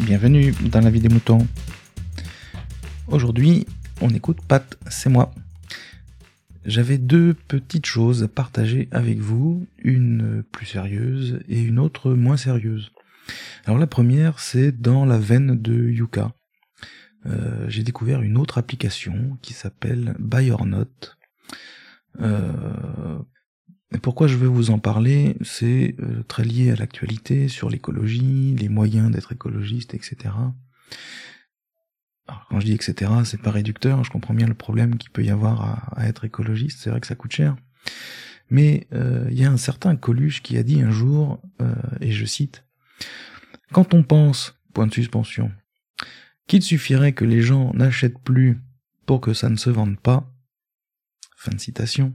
bienvenue dans la vie des moutons. Aujourd'hui, on écoute Pat, c'est moi. J'avais deux petites choses à partager avec vous, une plus sérieuse et une autre moins sérieuse. Alors la première, c'est dans la veine de Yuka. Euh, j'ai découvert une autre application qui s'appelle Buy or Not. Euh, pourquoi je vais vous en parler? C'est euh, très lié à l'actualité sur l'écologie, les moyens d'être écologiste, etc. Alors, quand je dis etc, c'est pas réducteur, je comprends bien le problème qu'il peut y avoir à, être écologiste, c'est vrai que ça coûte cher. Mais euh, il y a un certain Coluche qui a dit un jour, euh, et je cite, Quand on pense, point de suspension, qu'il suffirait que les gens n'achètent plus pour que ça ne se vende pas, fin de citation,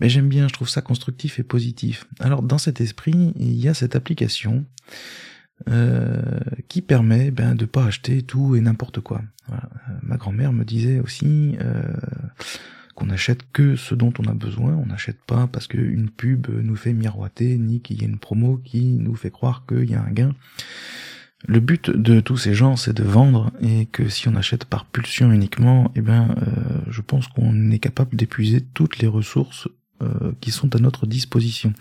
mais j'aime bien, je trouve ça constructif et positif. Alors dans cet esprit, il y a cette application euh, qui permet ben, de pas acheter tout et n'importe quoi. Euh, ma grand-mère me disait aussi euh, qu'on n'achète que ce dont on a besoin, on n'achète pas parce qu'une pub nous fait miroiter, ni qu'il y ait une promo qui nous fait croire qu'il y a un gain. Le but de tous ces gens, c'est de vendre, et que si on achète par pulsion uniquement, eh ben, euh, je pense qu'on est capable d'épuiser toutes les ressources euh, qui sont à notre disposition,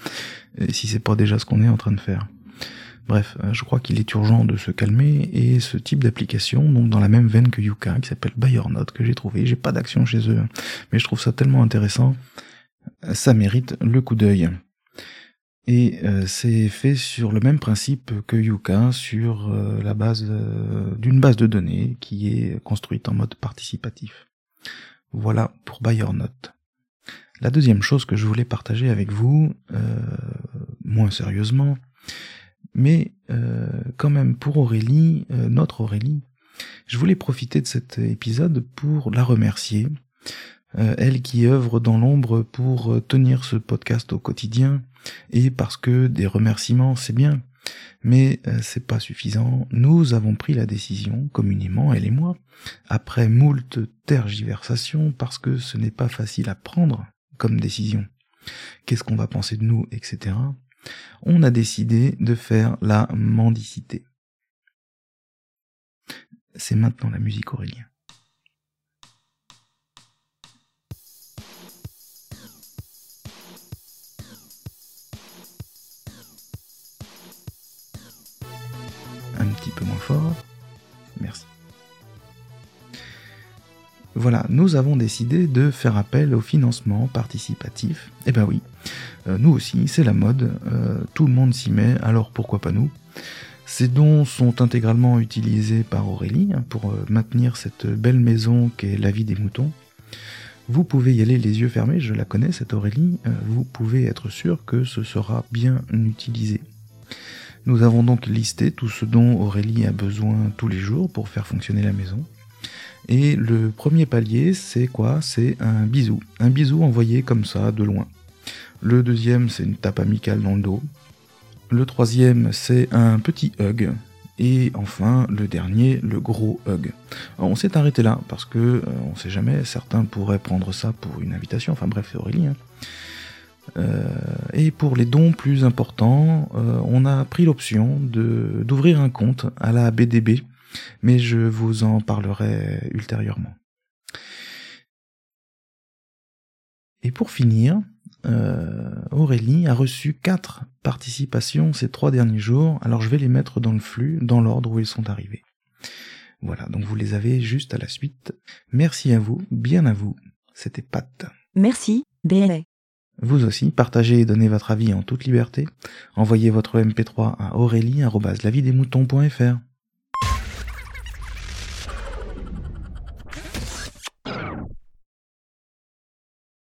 et si c'est pas déjà ce qu'on est en train de faire. Bref, euh, je crois qu'il est urgent de se calmer, et ce type d'application, donc dans la même veine que Yuka, qui s'appelle BuyerNote, que j'ai trouvé, j'ai pas d'action chez eux, mais je trouve ça tellement intéressant, ça mérite le coup d'œil. Et euh, c'est fait sur le même principe que Yuka, sur euh, la base euh, d'une base de données qui est construite en mode participatif. Voilà pour BuyerNote. La deuxième chose que je voulais partager avec vous, moins sérieusement, mais quand même pour Aurélie, notre Aurélie, je voulais profiter de cet épisode pour la remercier elle qui œuvre dans l'ombre pour euh, tenir ce podcast au quotidien, et parce que des remerciements c'est bien, mais euh, c'est pas suffisant. Nous avons pris la décision, communément, elle et moi, après moult tergiversations, parce que ce n'est pas facile à prendre comme décision. Qu'est-ce qu'on va penser de nous, etc. On a décidé de faire la mendicité. C'est maintenant la musique Aurélien. Peu moins fort. Merci. Voilà, nous avons décidé de faire appel au financement participatif. Eh ben oui, euh, nous aussi, c'est la mode, euh, tout le monde s'y met, alors pourquoi pas nous? Ces dons sont intégralement utilisés par Aurélie pour euh, maintenir cette belle maison qu'est la vie des moutons. Vous pouvez y aller les yeux fermés, je la connais cette Aurélie, vous pouvez être sûr que ce sera bien utilisé. Nous avons donc listé tout ce dont Aurélie a besoin tous les jours pour faire fonctionner la maison. Et le premier palier, c'est quoi? C'est un bisou. Un bisou envoyé comme ça, de loin. Le deuxième, c'est une tape amicale dans le dos. Le troisième, c'est un petit hug. Et enfin, le dernier, le gros hug. on s'est arrêté là, parce que euh, on sait jamais, certains pourraient prendre ça pour une invitation. Enfin bref, c'est Aurélie. Hein. Euh, et pour les dons plus importants, euh, on a pris l'option d'ouvrir un compte à la BDB, mais je vous en parlerai ultérieurement. Et pour finir, euh, Aurélie a reçu quatre participations ces trois derniers jours, alors je vais les mettre dans le flux, dans l'ordre où ils sont arrivés. Voilà, donc vous les avez juste à la suite. Merci à vous, bien à vous, c'était Pat. Merci, BLA. Vous aussi, partagez et donnez votre avis en toute liberté. Envoyez votre MP3 à aurélie.lavidesmoutons.fr.